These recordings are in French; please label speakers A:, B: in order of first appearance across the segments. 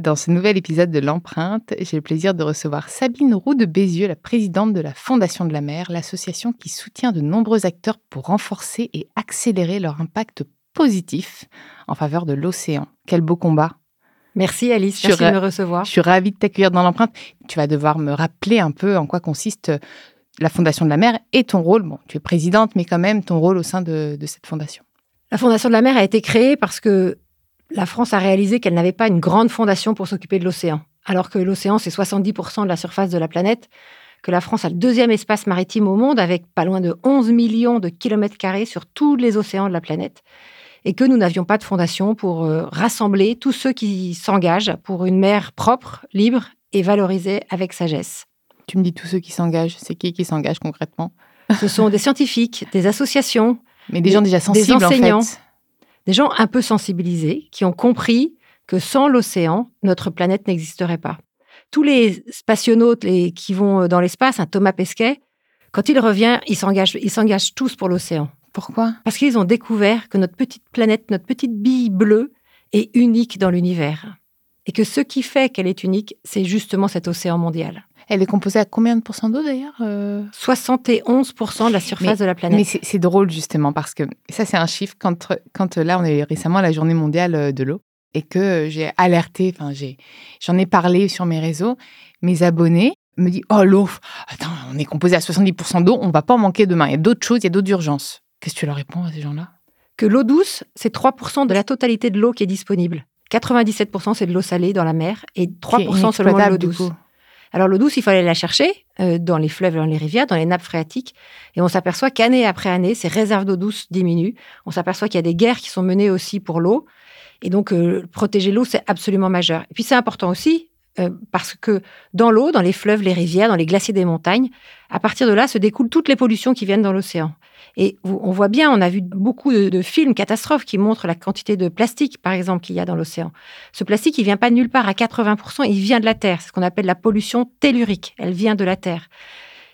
A: Dans ce nouvel épisode de l'empreinte, j'ai le plaisir de recevoir Sabine Roux de Bézieux, la présidente de la Fondation de la mer, l'association qui soutient de nombreux acteurs pour renforcer et accélérer leur impact positif en faveur de l'océan. Quel beau combat
B: Merci Alice, merci de me recevoir.
A: Je suis ravie de t'accueillir dans l'empreinte. Tu vas devoir me rappeler un peu en quoi consiste la Fondation de la mer et ton rôle. Bon, tu es présidente, mais quand même ton rôle au sein de, de cette fondation.
B: La Fondation de la mer a été créée parce que la France a réalisé qu'elle n'avait pas une grande fondation pour s'occuper de l'océan, alors que l'océan, c'est 70% de la surface de la planète, que la France a le deuxième espace maritime au monde, avec pas loin de 11 millions de kilomètres carrés sur tous les océans de la planète, et que nous n'avions pas de fondation pour euh, rassembler tous ceux qui s'engagent pour une mer propre, libre et valorisée avec sagesse.
A: Tu me dis tous ceux qui s'engagent, c'est qui qui s'engage concrètement?
B: Ce sont des scientifiques, des associations,
A: mais des, gens déjà sensibles
B: des enseignants,
A: en fait
B: des gens un peu sensibilisés qui ont compris que sans l'océan, notre planète n'existerait pas. Tous les spationautes les, qui vont dans l'espace, un Thomas Pesquet, quand il revient, ils s'engagent, ils s'engagent tous pour l'océan.
A: Pourquoi?
B: Parce qu'ils ont découvert que notre petite planète, notre petite bille bleue, est unique dans l'univers. Et que ce qui fait qu'elle est unique, c'est justement cet océan mondial.
A: Elle est composée à combien de pourcents d'eau d'ailleurs
B: 71% de la surface de la planète.
A: Mais c'est drôle justement parce que ça c'est un chiffre quand, quand là on est récemment à la journée mondiale euh, de l'eau et que j'ai alerté, enfin j'en ai, parlé sur mes réseaux, mes abonnés me disent oh l'eau, attends on est composé à 70% d'eau, on va pas en manquer demain. Il y a d'autres choses, il y a d'autres urgences. Qu'est-ce que tu leur réponds à ces gens-là?
B: Que l'eau douce c'est 3% de la totalité de l'eau qui est disponible. 97% c'est de l'eau salée dans la mer et 3% seulement de l'eau douce. Alors l'eau douce, il fallait la chercher euh, dans les fleuves, dans les rivières, dans les nappes phréatiques. Et on s'aperçoit qu'année après année, ces réserves d'eau douce diminuent. On s'aperçoit qu'il y a des guerres qui sont menées aussi pour l'eau. Et donc, euh, protéger l'eau, c'est absolument majeur. Et puis, c'est important aussi euh, parce que dans l'eau, dans les fleuves, les rivières, dans les glaciers des montagnes, à partir de là se découlent toutes les pollutions qui viennent dans l'océan. Et on voit bien, on a vu beaucoup de, films catastrophes qui montrent la quantité de plastique, par exemple, qu'il y a dans l'océan. Ce plastique, il vient pas de nulle part à 80%, il vient de la Terre. C'est ce qu'on appelle la pollution tellurique. Elle vient de la Terre.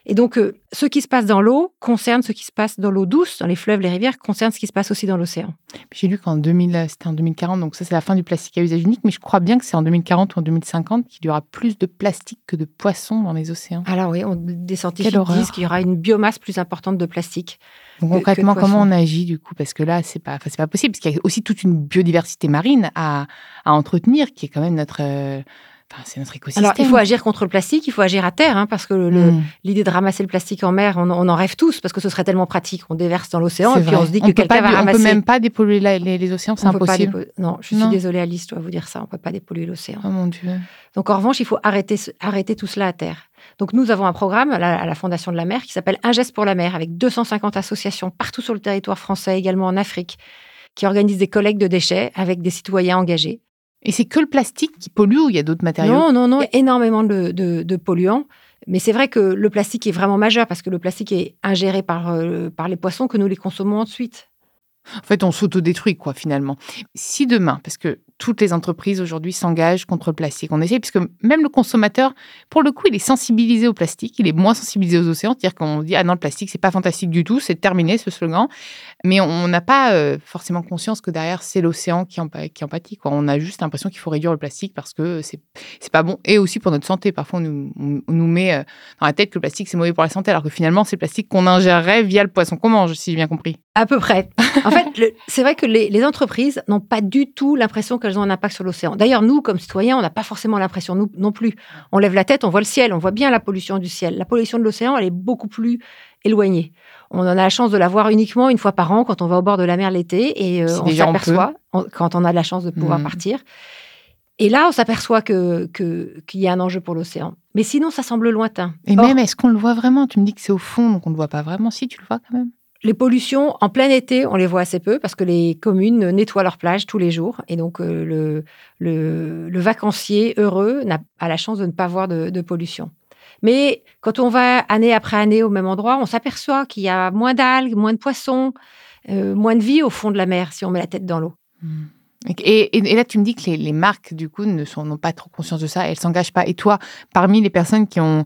B: Et donc, euh, ce qui se passe dans l'eau concerne ce qui se passe dans l'eau douce, dans les fleuves, les rivières, concerne ce qui se passe aussi dans l'océan.
A: J'ai lu qu'en 2000, c'était en 2040, donc ça c'est la fin du plastique à usage unique, mais je crois bien que c'est en 2040 ou en 2050 qu'il y aura plus de plastique que de poissons dans les océans.
B: Alors oui, on, des scientifiques disent qu'il y aura une biomasse plus importante de plastique.
A: Donc, concrètement, comment on agit du coup? Parce que là, c'est pas, c'est pas possible, parce qu'il y a aussi toute une biodiversité marine à, à entretenir, qui est quand même notre, euh, c'est notre écosystème.
B: Alors, il faut agir contre le plastique, il faut agir à terre, hein, parce que hmm. l'idée de ramasser le plastique en mer, on, en rêve tous, parce que ce serait tellement pratique. On déverse dans l'océan, et puis on se dit que quelqu'un va ramasser.
A: On peut même pas dépolluer les, océans, c'est impossible.
B: non, je suis désolée, Alice, je dois vous dire ça, on peut pas dépolluer l'océan.
A: Oh mon Dieu.
B: Donc, en revanche, il faut arrêter, arrêter tout cela à terre. Donc, nous avons un programme à la, Fondation de la mer qui s'appelle Un geste pour la mer, avec 250 associations partout sur le territoire français, également en Afrique, qui organisent des collectes de déchets avec des citoyens engagés.
A: Et c'est que le plastique qui pollue ou il y a d'autres matériaux?
B: Non, non, non. Il y a énormément de, polluants. Mais c'est vrai que le plastique est vraiment majeur parce que le plastique est ingéré par, euh, par les poissons que nous les consommons ensuite.
A: En fait, on s'autodétruit, quoi, finalement. Si demain, parce que toutes les entreprises aujourd'hui s'engagent contre le plastique. On essaie, puisque même le consommateur, pour le coup, il est sensibilisé au plastique, il est moins sensibilisé aux océans. C'est-à-dire qu'on dit, ah non, le plastique, c'est pas fantastique du tout, c'est terminé ce slogan. Mais on n'a pas euh, forcément conscience que derrière, c'est l'océan qui en, qui en pâtit. Quoi. On a juste l'impression qu'il faut réduire le plastique parce que c'est pas bon. Et aussi pour notre santé. Parfois, on nous, on nous met euh, dans la tête que le plastique, c'est mauvais pour la santé, alors que finalement, c'est le plastique qu'on ingérerait via le poisson qu'on mange, si j'ai bien compris.
B: À peu près. En fait, c'est vrai que les, les entreprises n'ont pas du tout l'impression qu'elles ont un impact sur l'océan. D'ailleurs, nous, comme citoyens, on n'a pas forcément l'impression, nous non plus. On lève la tête, on voit le ciel, on voit bien la pollution du ciel. La pollution de l'océan, elle est beaucoup plus éloignée. On en a la chance de la voir uniquement une fois par an quand on va au bord de la mer l'été et euh, on s'aperçoit quand on a la chance de pouvoir mmh. partir. Et là, on s'aperçoit que qu'il y a un enjeu pour l'océan. Mais sinon, ça semble lointain.
A: Et même, est-ce qu'on le voit vraiment? Tu me dis que c'est au fond, donc on ne le voit pas vraiment. Si, tu le vois quand même.
B: Les pollutions, en plein été, on les voit assez peu parce que les communes nettoient leurs plages tous les jours. Et donc, euh, le, le, vacancier heureux a, la chance de ne pas voir de, pollution. Mais quand on va année après année au même endroit, on s'aperçoit qu'il y a moins d'algues, moins de poissons, euh, moins de vie au fond de la mer si on met la tête dans l'eau.
A: Hmm. Et, là, tu me dis que les, marques, du coup, ne n'ont pas trop conscience de ça, elles s'engagent pas. Et toi, parmi les personnes qui ont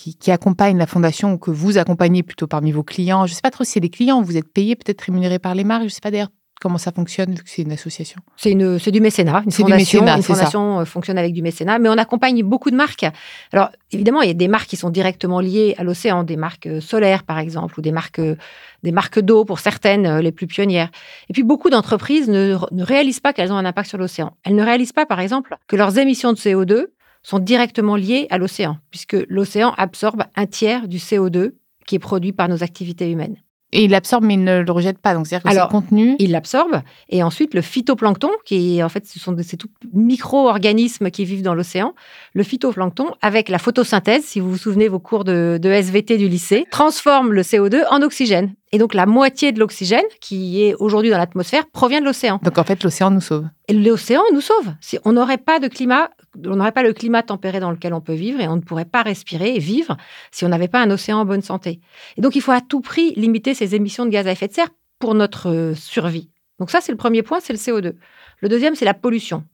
A: qui, qui, accompagnent la fondation ou que vous accompagnez plutôt parmi vos clients, je ne sais pas trop si c'est des clients, vous êtes payé, peut-être rémunéré par les marques, je ne sais pas d'ailleurs comment ça fonctionne vu que c'est une association
B: C'est une, c'est du mécénat. Une fondation, une fondation euh, fonctionne avec du mécénat, mais on accompagne beaucoup de marques. Alors évidemment, il y a des marques qui sont directement liées à l'océan, des marques euh, solaires par exemple, ou des marques, euh, des marques d'eau pour certaines, les plus pionnières. Et puis beaucoup d'entreprises ne, ne réalisent pas qu'elles ont un impact sur l'océan. Elles ne réalisent pas, par exemple, que leurs émissions de CO2 sont directement liées à l'océan, puisque l'océan absorbe un tiers du CO2 qui est produit par nos activités humaines.
A: Et il l'absorbe, mais il ne le rejette pas. Donc, c'est-à-dire que
B: Alors,
A: contenu.
B: Il l'absorbe. Et ensuite, le phytoplancton, qui est en fait, ce sont ces tout micro-organismes qui vivent dans l'océan. Le phytoplancton, avec la photosynthèse, si vous vous souvenez vos cours de, de SVT du lycée, transforme le CO2 en oxygène. Et donc, la moitié de l'oxygène qui est aujourd'hui dans l'atmosphère provient de l'océan.
A: Donc, en fait, l'océan nous sauve.
B: Et l'océan nous sauve. Si on n'aurait pas de climat, on n'aurait pas le climat tempéré dans lequel on peut vivre et on ne pourrait pas respirer et vivre si on n'avait pas un océan en bonne santé. Et donc, il faut à tout prix limiter ces émissions de gaz à effet de serre pour notre euh, survie. Donc, ça, c'est le premier point, c'est le CO2. Le deuxième, c'est la pollution.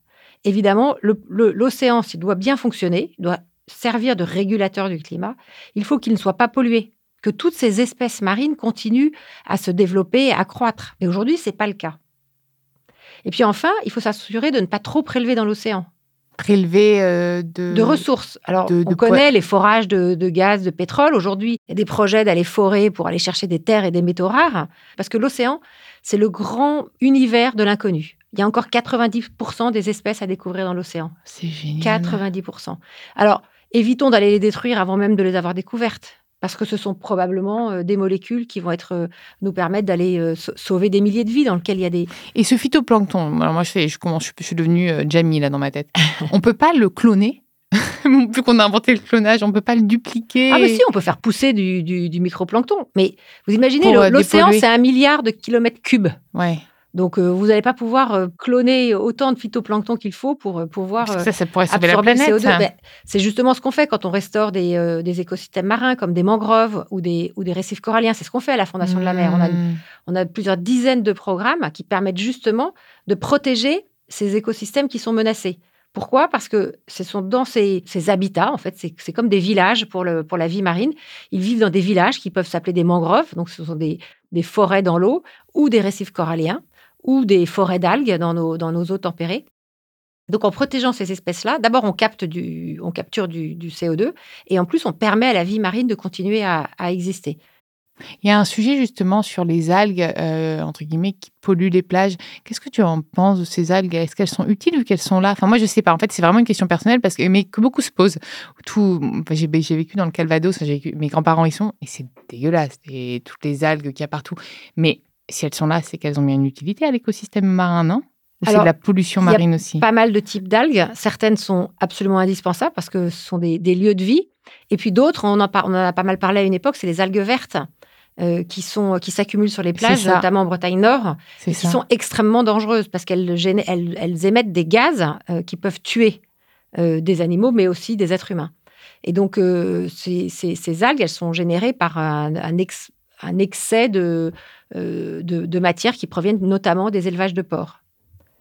B: Évidemment, l'océan, s'il doit bien fonctionner, doit servir de régulateur du climat, il faut qu'il ne soit pas pollué que toutes ces espèces marines continuent à se développer et à croître. Mais aujourd'hui, ce n'est pas le cas. Et puis enfin, il faut s'assurer de ne pas trop prélever dans l'océan.
A: Prélever euh, de...
B: de... ressources. Alors, on connaît les forages de, gaz, de pétrole. Aujourd'hui, il y a des projets d'aller forer pour aller chercher des terres et des métaux rares. Parce que l'océan, c'est le grand univers de l'inconnu. Il y a encore 90% des espèces à découvrir dans l'océan.
A: C'est génial.
B: 90%. Alors, évitons d'aller les détruire avant même de les avoir découvertes parce que ce sont probablement euh, des molécules qui vont être euh, nous permettre d'aller euh, sauver des milliers de vies dans lesquelles il y a des
A: et ce phytoplancton alors moi je fais je commence je, suis devenue Jamie là dans ma tête on peut pas le cloner? Vu qu'on a inventé le clonage, on peut pas le dupliquer?
B: Ah mais si, on peut faire pousser du, du, microplancton. Mais vous imaginez, l'océan, c'est un milliard de kilomètres cubes.
A: Ouais.
B: Donc, euh, vous n'allez pas pouvoir euh, cloner autant de phytoplancton qu'il faut pour euh, pouvoir
A: ça, ça pourrait sauver la planète.
B: CO2. Ben, c'est justement ce qu'on fait quand on restaure des, des, écosystèmes marins comme des mangroves ou des, ou des récifs coralliens. C'est ce qu'on fait à la Fondation de la mer. On a, mmh. on a plusieurs dizaines de programmes qui permettent justement de protéger ces écosystèmes qui sont menacés. Pourquoi? Parce que ce sont dans ces, ces habitats, en fait, c'est comme des villages pour, le, pour la vie marine. Ils vivent dans des villages qui peuvent s'appeler des mangroves, donc ce sont des, des forêts dans l'eau, ou des récifs coralliens ou des forêts d'algues dans nos, eaux tempérées. Donc en protégeant ces espèces-là, d'abord on, capture du, CO2 et en plus on permet à la vie marine de continuer à, exister.
A: Il y a un sujet justement sur les algues, euh, entre guillemets, qui polluent les plages. Qu'est-ce que tu en penses de ces algues? Est-ce qu'elles sont utiles ou qu'elles sont là? Enfin, moi, je sais pas. En fait, c'est vraiment une question personnelle, parce que, mais que beaucoup se posent. Tout, j'ai, vécu dans le Calvados, mes grands-parents y sont, et c'est dégueulasse. Et toutes les algues qu'il y a partout. Mais si elles sont là, c'est qu'elles ont bien une utilité à l'écosystème marin, non? C'est de la pollution marine aussi?
B: Pas mal de types d'algues. Certaines sont absolument indispensables parce que ce sont des, lieux de vie. Et puis d'autres, on, en on en a pas mal parlé à une époque, c'est les algues vertes. Euh, qui sont qui s'accumulent sur les plages, notamment en Bretagne Nord, et qui sont extrêmement dangereuses parce qu'elles elles, émettent des gaz euh, qui peuvent tuer euh, des animaux, mais aussi des êtres humains. Et donc ces, ces, algues, elles sont générées par un, un, un excès de, euh, de, matières qui proviennent notamment des élevages de porcs.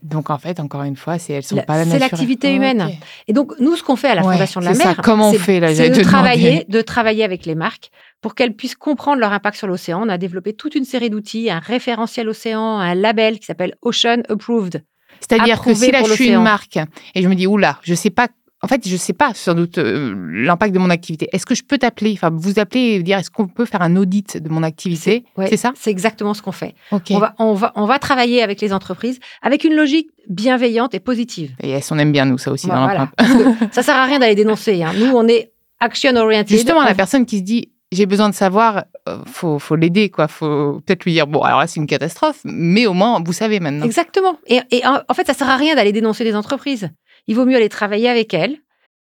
A: Donc en fait, encore une fois, c'est elles sont pas la
B: C'est l'activité humaine. Et donc nous, ce qu'on fait à la Fondation de la Mer,
A: comment on fait
B: C'est de travailler, de travailler avec les marques pour qu'elles puissent comprendre leur impact sur l'océan. On a développé toute une série d'outils, un référentiel océan, un label qui s'appelle Ocean Approved.
A: C'est-à-dire que si là je suis une marque et je me dis oula, je sais pas en fait, je ne sais pas sans doute euh, l'impact de mon activité. Est-ce que je peux t'appeler, enfin vous appeler et dire est-ce qu'on peut faire un audit de mon activité? C'est ça?
B: C'est exactement ce qu'on fait. On, va, on, va, on va travailler avec les entreprises avec une logique bienveillante et positive.
A: Et elles on aime bien nous ça aussi dans
B: voilà. Ça sert à rien d'aller dénoncer. Hein. Nous, on est action oriented.
A: Justement, la personne qui se dit j'ai besoin de savoir, euh, faut, faut l'aider, quoi. Faut peut-être lui dire, bon, alors là, c'est une catastrophe, mais au moins, vous savez maintenant.
B: Exactement. Et, et en, en, fait, ça sert à rien d'aller dénoncer les entreprises. Il vaut mieux aller travailler avec elles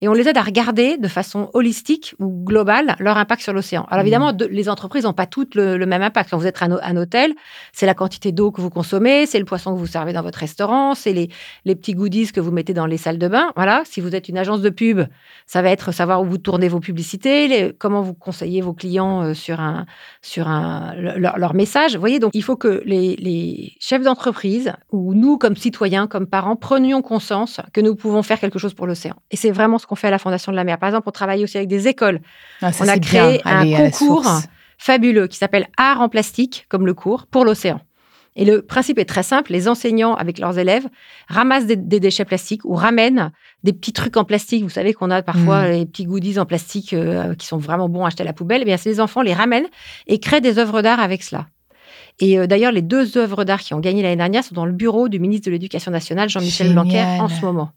B: et on les aide à regarder de façon holistique ou globale leur impact sur l'océan. Alors évidemment, mmh. les entreprises n'ont pas toutes le, même impact. Quand vous êtes à un, hôtel, c'est la quantité d'eau que vous consommez, c'est le poisson que vous servez dans votre restaurant, c'est les, les, petits goodies que vous mettez dans les salles de bain. Voilà. Si vous êtes une agence de pub, ça va être savoir où vous tournez vos publicités, comment vous conseillez vos clients euh, sur un sur un leur, leur message. Vous voyez, donc il faut que les, les chefs d'entreprise ou nous comme citoyens, comme parents, prenions conscience que nous pouvons faire quelque chose pour l'océan. Et c'est vraiment ce qu'on fait à la Fondation de la mer. Par exemple, on travaille aussi avec des écoles. Ah, on a créé un concours fabuleux qui s'appelle Art en plastique, comme le cours, pour l'océan. Et le principe est très simple. Les enseignants, avec leurs élèves, ramassent des, déchets plastiques ou ramènent des petits trucs en plastique. Vous savez qu'on a parfois mm. les petits goodies en plastique euh, qui sont vraiment bons à acheter à la poubelle. Eh bien, ces enfants les ramènent et créent des œuvres d'art avec cela. Et euh, d'ailleurs, les deux œuvres d'art qui ont gagné l'année dernière sont dans le bureau du ministre de l'Éducation nationale, Jean-Michel Blanquer, en ce moment.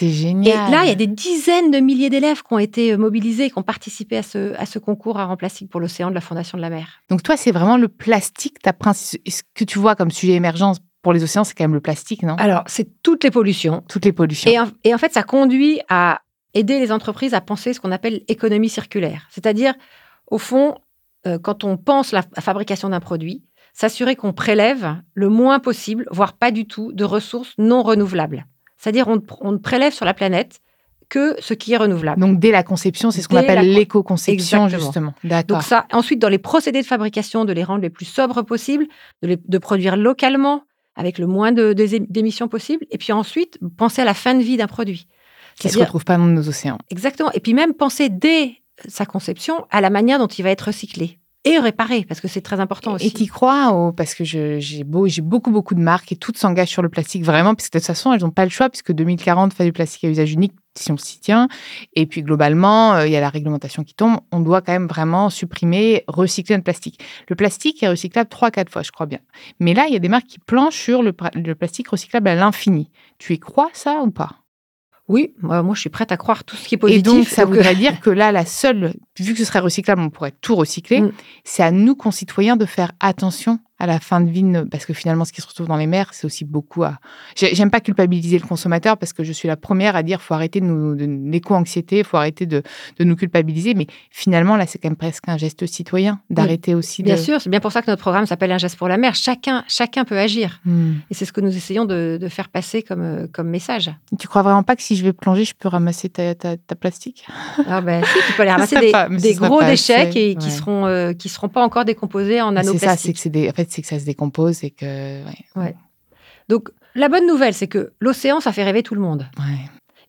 A: C'est génial.
B: Et là, il y a des dizaines de milliers d'élèves qui ont été euh, mobilisés, qui ont participé à ce, à ce concours à plastique pour l'océan de la Fondation de la mer.
A: Donc toi, c'est vraiment le plastique, ta ce que tu vois comme sujet émergence pour les océans, c'est quand même le plastique, non?
B: Alors, c'est toutes les pollutions.
A: Toutes les pollutions.
B: Et en, fait, ça conduit à aider les entreprises à penser ce qu'on appelle économie circulaire. C'est-à-dire, au fond, euh, quand on pense la fabrication d'un produit, s'assurer qu'on prélève le moins possible, voire pas du tout, de ressources non renouvelables. C'est-à-dire on, ne prélève sur la planète que ce qui est renouvelable.
A: Donc dès la conception, c'est ce qu'on appelle l'éco-conception justement.
B: Donc ça, ensuite dans les procédés de fabrication, de les rendre les plus sobres possibles, de, produire localement avec le moins d'émissions possible, et puis ensuite penser à la fin de vie d'un produit.
A: Qui ne se retrouve pas dans nos océans.
B: Exactement. Et puis même penser dès sa conception à la manière dont il va être recyclé et réparer, parce que c'est très important aussi.
A: Et tu crois, parce que j'ai beau, beaucoup, beaucoup de marques et toutes s'engagent sur le plastique vraiment, puisque de toute façon, elles n'ont pas le choix, puisque 2040 fait du plastique à usage unique si on s'y tient. Et puis globalement, euh, il y a la réglementation qui tombe. On doit quand même vraiment supprimer, recycler le plastique. Le plastique est recyclable 3-4 fois, je crois bien. Mais là, il y a des marques qui planchent sur le, le plastique recyclable à l'infini. Tu y crois ça ou pas?
B: Oui, moi, je suis prête à croire tout ce qui est positif.
A: Et donc, ça voudrait dire que là, la seule, vu que ce serait recyclable, on pourrait tout recycler. Mm. C'est à nous, concitoyens, de faire attention à la fin de vie, parce que finalement, ce qui se retrouve dans les mers, c'est aussi beaucoup à. J'aime pas culpabiliser le consommateur parce que je suis la première à dire faut arrêter de nous l'éco-anxiété, faut arrêter de, de, nous culpabiliser. Mais finalement, là, c'est quand même presque un geste citoyen d'arrêter aussi.
B: Bien sûr, c'est bien pour ça que notre programme s'appelle Un geste pour la mer. Chacun, chacun peut agir. Hmm. Et c'est ce que nous essayons de, de, faire passer comme, euh, comme message.
A: Tu crois vraiment pas que si je vais plonger, je peux ramasser ta, ta, plastique?
B: Ah ben si, tu peux aller ramasser des, des gros déchets qui, qui seront euh, qui seront pas encore décomposés en nanoplastiques.
A: C'est ça, c'est que c'est des. En fait, c'est que ça se décompose et que.
B: Ouais. Donc, la bonne nouvelle, c'est que l'océan, ça fait rêver tout le monde.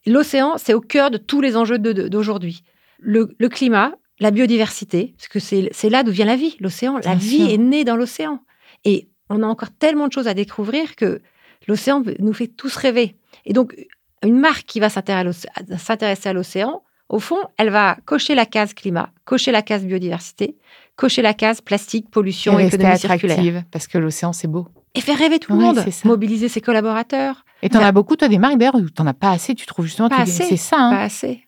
B: L'océan, c'est au cœur de tous les enjeux d'aujourd'hui. Le, climat, la biodiversité, parce que c'est là d'où vient la vie, l'océan. La vie est née dans l'océan. Et on a encore tellement de choses à découvrir que l'océan nous fait tous rêver. Et donc, une marque qui va s'intéresser à l'océan, au fond, elle va cocher la case climat, cocher la case biodiversité, cocher la case plastique, pollution, et économie circulaire.
A: Parce que l'océan, c'est beau.
B: Et faire rêver tout le monde, mobiliser ses collaborateurs.
A: Et tu en as beaucoup, toi, des marques d'ailleurs, où tu n'en as pas assez, tu trouves justement.
B: Pas assez.
A: C'est ça. Hein.
B: Pas assez.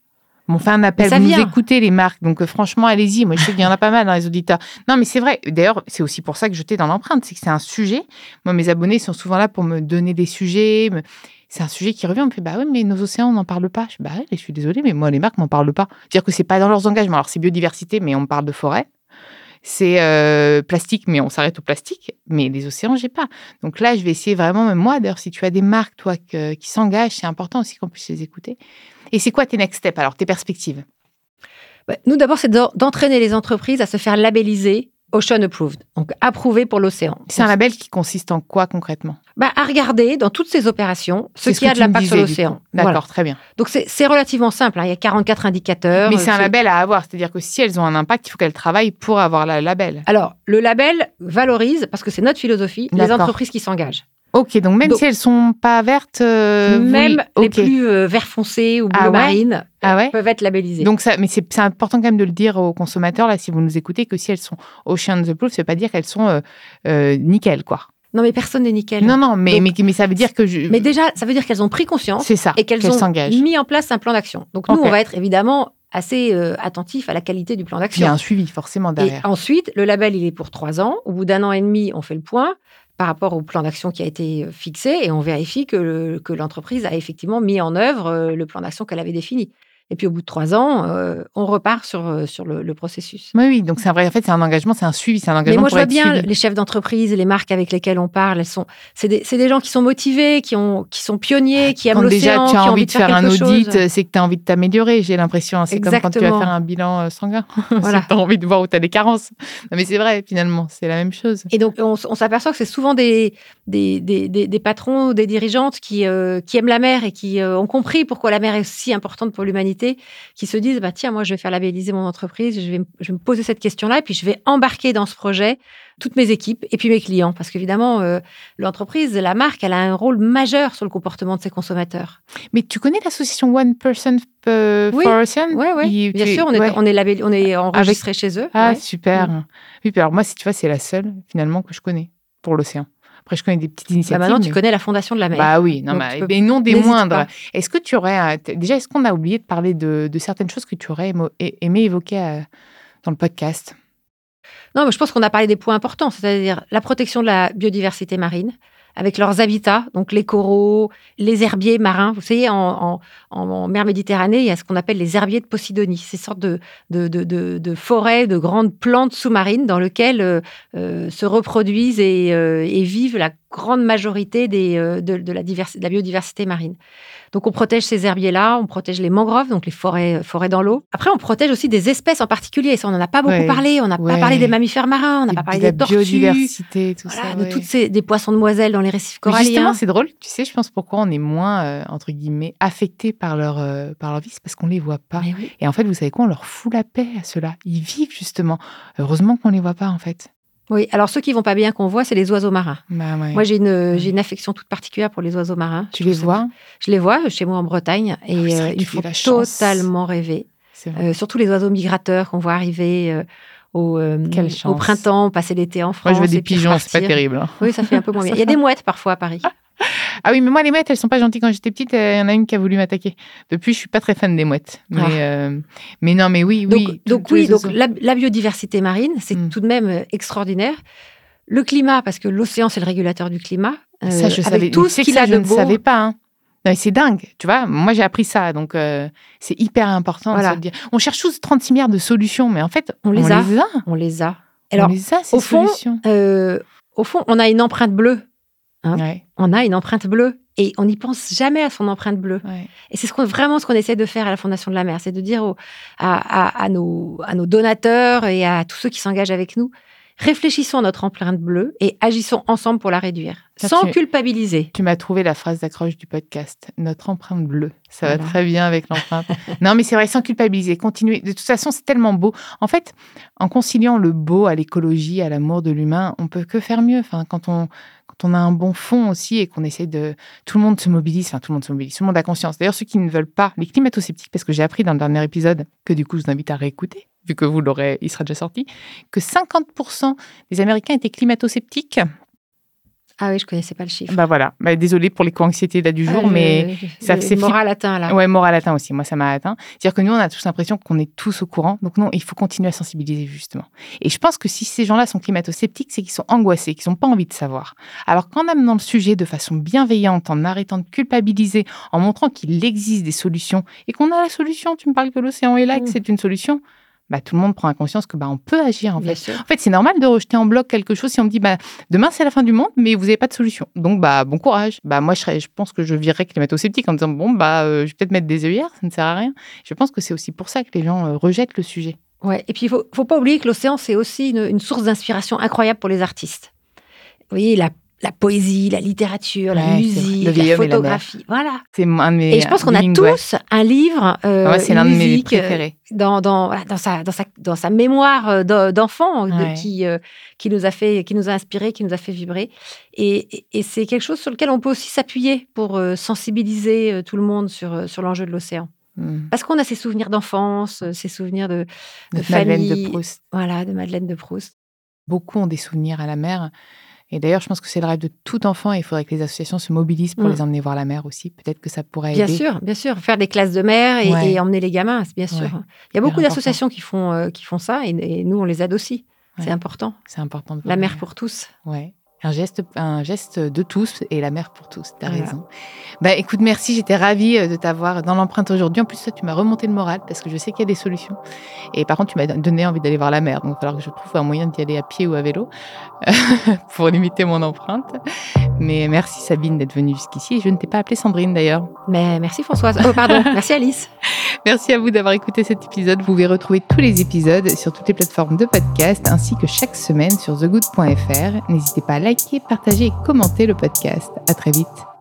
A: On fait un appel, vous nous écoutez les marques, donc euh, franchement, allez-y. Moi, je sais qu'il y en a pas mal dans les auditeurs. Non, mais c'est vrai. D'ailleurs, c'est aussi pour ça que je t'ai dans l'empreinte, c'est que c'est un sujet. Moi, mes abonnés sont souvent là pour me donner des sujets. C'est un sujet qui revient. On me fait, bah oui, mais nos océans, on n'en parle pas. Je bah je suis désolée, mais moi, les marques m'en parlent pas. Dire que c'est pas dans leurs engagements. Alors, c'est biodiversité, mais on parle de forêt c'est euh, plastique, mais on s'arrête au plastique. Mais les océans, j'ai pas. Donc là, je vais essayer vraiment, même moi, d'ailleurs, si tu as des marques, toi, qui s'engagent, c'est important aussi qu'on puisse les écouter. Et c'est quoi tes next steps, alors, tes perspectives?
B: Bah, Nous, d'abord, c'est d'entraîner les entreprises à se faire labelliser Ocean Approved, donc approuvé pour l'océan.
A: C'est un label qui consiste en quoi concrètement?
B: Bah, À regarder dans toutes ces opérations ce qui a de l'impact sur l'océan.
A: D'accord, très bien.
B: Donc c'est relativement simple, hein. il y a 44 indicateurs.
A: Mais c'est un label à avoir, c'est-à-dire que si elles ont un impact, il faut qu'elles travaillent pour avoir le label.
B: Alors, le label valorise, parce que c'est notre philosophie, les entreprises qui s'engagent.
A: Ok, donc même si elles sont pas vertes, euh,
B: même les plus euh, vert foncé ou bleu marine ah ouais peuvent être labellisées.
A: Donc ça, mais c'est important quand même de le dire aux consommateurs là, si vous nous écoutez, que si elles sont Ocean the Proof, ça veut pas dire qu'elles sont euh, nickel, quoi.
B: Non, mais personne n'est nickel.
A: Non, non, mais, mais, mais, ça veut dire que. Je...
B: Mais déjà, ça veut dire qu'elles ont pris conscience.
A: C'est ça.
B: Et qu'elles ont mis en place un plan d'action. Donc nous, on va être évidemment assez attentif à la qualité du plan d'action.
A: Il y a un suivi forcément derrière.
B: Et ensuite, le label, il est pour trois ans. Au bout d'un an et demi, on fait le point par rapport au plan d'action qui a été euh, fixé et on vérifie que, l'entreprise a effectivement mis en œuvre euh, le plan d'action qu'elle avait défini. Et puis au bout de trois ans, euh, on repart sur, euh, sur le, processus.
A: Oui, oui. Donc c'est vrai. En fait, c'est un engagement, c'est un suivi, c'est un engagement.
B: Mais moi, je vois bien les chefs d'entreprise, les marques avec lesquelles on parle. Elles sont, c'est des, des, gens qui sont motivés, qui ont, qui sont pionniers, qui aiment l'océan.
A: Déjà, tu as envie, de faire, un audit, c'est que tu as envie de t'améliorer. J'ai l'impression. C'est comme quand tu vas faire un bilan euh, sanguin. Voilà. tu as envie de voir où tu as des carences. Non, mais c'est vrai. Finalement, c'est la même chose.
B: Et donc, on, s'aperçoit que c'est souvent des, des, des, des, patrons ou des dirigeantes qui, qui aiment la mer et qui ont compris pourquoi la mer est si importante pour l'humanité, qui se disent bah, tiens, moi, je vais faire labelliser mon entreprise, je vais, je vais me poser cette question-là, et puis je vais embarquer dans ce projet toutes mes équipes et puis mes clients. Parce qu'évidemment, euh, l'entreprise, la marque, elle a un rôle majeur sur le comportement de ses consommateurs.
A: Mais tu connais l'association One Person
B: oui.
A: for Ocean
B: Oui, oui. bien sûr, on est, on est, on est enregistré chez eux.
A: Ah, super. Mm. Oui, alors moi, si tu vois, c'est la seule, finalement, que je connais pour l'océan. Après, je connais des petites bah, initiatives.
B: maintenant, tu connais la Fondation de la mer.
A: Bah oui, non, mais, non des moindres. Est-ce que tu aurais. Déjà, est-ce qu'on a oublié de parler de, certaines choses que tu aurais aimé évoquer euh, dans le podcast?
B: Non, mais je pense qu'on a parlé des points importants, c'est-à-dire la protection de la biodiversité marine, avec leurs habitats, donc les coraux, les herbiers marins. Vous savez, en, mer Méditerranée, il y a ce qu'on appelle les herbiers de Posidonie, ces sortes de, de, de, forêts, de grandes plantes sous-marines dans lesquelles euh, euh, se reproduisent et, euh, et, vivent la grande majorité des, de, la de la biodiversité marine. Donc on protège ces herbiers-là, on protège les mangroves, donc les forêts, euh, forêts dans l'eau. Après, on protège aussi des espèces en particulier. Ça, on n'en a pas beaucoup parlé. On n'a pas parlé des mammifères marins, on n'a pas parlé des tortues.
A: biodiversité, tout
B: ça. De toutes ces des poissons de moiselles dans les récifs coralliens.
A: justement, c'est drôle. Tu sais, je pense pourquoi on est moins euh, entre guillemets affecté par leur euh, par leur vie, c'est parce qu'on les voit pas. Et en fait, vous savez quoi On leur fout la paix à ceux-là. Ils vivent justement. Heureusement qu'on les voit pas en fait.
B: Oui, alors ceux qui vont pas bien qu'on voit, c'est les oiseaux marins.
A: Bah
B: moi, j'ai une, j'ai une affection toute particulière pour les oiseaux marins.
A: Tu les vois
B: Je les vois chez moi en Bretagne et ah euh, ils font totalement rêver. Euh, surtout les oiseaux migrateurs qu'on voit arriver euh, au, au, printemps, passer l'été en France.
A: Moi, je vois des pigeons, c'est pas terrible. Hein.
B: Oui, ça fait un peu moins bien. Il y a des mouettes parfois à Paris.
A: Ah oui, mais moi, les mouettes, elles sont pas gentilles. Quand j'étais petite, il y en a une qui a voulu m'attaquer. Depuis, je suis pas très fan des mouettes. Mais, ah. euh, mais non, mais oui,
B: oui. Donc, oui, donc la, biodiversité marine, c'est hmm. tout de même euh, extraordinaire. Le climat, parce que l'océan, c'est le régulateur du climat.
A: Euh, ça, je savais. Tout ce qu'il a de je ne savais pas. Hein. c'est dingue, tu vois. Moi, j'ai appris ça, donc c'est hyper important de se dire. On cherche tous 36 milliards de solutions, mais en fait, on les, a.
B: On les a.
A: Alors, on les a, ces au fond, solutions.
B: au fond, on a une empreinte bleue Hein. On a une empreinte bleue et on n'y pense jamais à son empreinte bleue. Et c'est ce qu'on, vraiment ce qu'on essaie de faire à la Fondation de la Mer, c'est de dire à, nos, à nos donateurs et à tous ceux qui s'engagent avec nous, réfléchissons à notre empreinte bleue et agissons ensemble pour la réduire, sans culpabiliser.
A: Tu m'as trouvé la phrase d'accroche du podcast, notre empreinte bleue. Ça va très bien avec l'empreinte. non, mais c'est vrai, sans culpabiliser, continuer. De toute façon, c'est tellement beau. En fait, en conciliant le beau à l'écologie, à l'amour de l'humain, on peut que faire mieux. Enfin, quand on, quand on a un bon fond aussi et qu'on essaie de. Tout le monde se mobilise, enfin, tout le monde se mobilise, tout le monde a conscience. D'ailleurs, ceux qui ne veulent pas, les climato-sceptiques, parce que j'ai appris dans le dernier épisode, que du coup, je vous invite à réécouter, vu que vous l'aurez, il sera déjà sorti, que 50% des Américains étaient climato-sceptiques
B: ah oui, je connaissais pas le chiffre.
A: Bah voilà. Bah, désolée pour les co-anxiétés là du jour, mais
B: ça c'est moral atteint là.
A: Ouais, moral atteint aussi. Moi, ça m'a atteint. C'est-à-dire que nous, on a tous l'impression qu'on est tous au courant. Donc non, il faut continuer à sensibiliser justement. Et je pense que si ces gens-là sont climato-sceptiques, c'est qu'ils sont angoissés, qu'ils n'ont pas envie de savoir. Alors qu'en amenant le sujet de façon bienveillante, en arrêtant de culpabiliser, en montrant qu'il existe des solutions et qu'on a la solution, tu me parles que l'océan est là, que mmh. c'est une solution bah, tout le monde prend conscience que bah, on peut agir en fait. En fait, c'est normal de rejeter en bloc quelque chose si on me dit bah, demain c'est la fin du monde, mais vous n'avez pas de solution. Donc bah bon courage. Bah moi je, serais, je pense que je virerais climato-sceptique en disant bon bah euh, je vais peut-être mettre des œillères, ça ne sert à rien. Je pense que c'est aussi pour ça que les gens euh, rejettent le sujet.
B: Ouais. Et puis il faut, faut pas oublier que l'océan c'est aussi une, une source d'inspiration incroyable pour les artistes. Vous voyez, la la poésie, la littérature, la musique, la photographie. voilà.
A: C'est
B: Et je pense qu'on a tous un livre euh,
A: ah c'est l'un de mes préférés.
B: Euh, dans, dans, dans, sa, dans, sa, dans sa mémoire euh, d'enfant qui, qui nous a fait, qui nous a inspiré, qui nous a fait vibrer. Et, et, c'est quelque chose sur lequel on peut aussi s'appuyer pour sensibiliser tout le monde sur, sur l'enjeu de l'océan. Hmm. Parce qu'on a ces souvenirs d'enfance, ces souvenirs de,
A: de, de Madeleine de Proust.
B: Voilà, de Madeleine de Proust.
A: Beaucoup ont des souvenirs à la mer. Et d'ailleurs, je pense que c'est le rêve de tout enfant et il faudrait que les associations se mobilisent pour mm. les emmener voir la mer aussi. Peut-être que ça pourrait
B: aider. Bien sûr, bien sûr. Faire des classes de mer et, emmener les gamins, bien sûr. Il y a beaucoup d'associations qui, font, euh, qui font ça et, nous, on les aide aussi. C'est important.
A: C'est important.
B: la mer pour tous.
A: Ouais. Un geste, un geste de tous et la mer pour tous. Tu as raison. Bah, écoute, merci. J'étais ravie euh, de t'avoir dans l'empreinte aujourd'hui. En plus, ça, tu m'as remonté le moral parce que je sais qu'il y a des solutions. Et par contre, tu m'as donné envie d'aller voir la mer. Donc, il va falloir que je trouve un moyen d'y aller à pied ou à vélo pour limiter mon empreinte. Mais merci Sabine d'être venue jusqu'ici. Je ne t'ai pas appelée Sandrine d'ailleurs.
B: Mais merci Françoise. Oh, pardon. merci Alice.
A: Merci à vous d'avoir écouté cet épisode. Vous pouvez retrouver tous les épisodes sur toutes les plateformes de podcast ainsi que chaque semaine sur thegood.fr. N'hésitez pas à liker, partager et commenter le podcast. À très vite.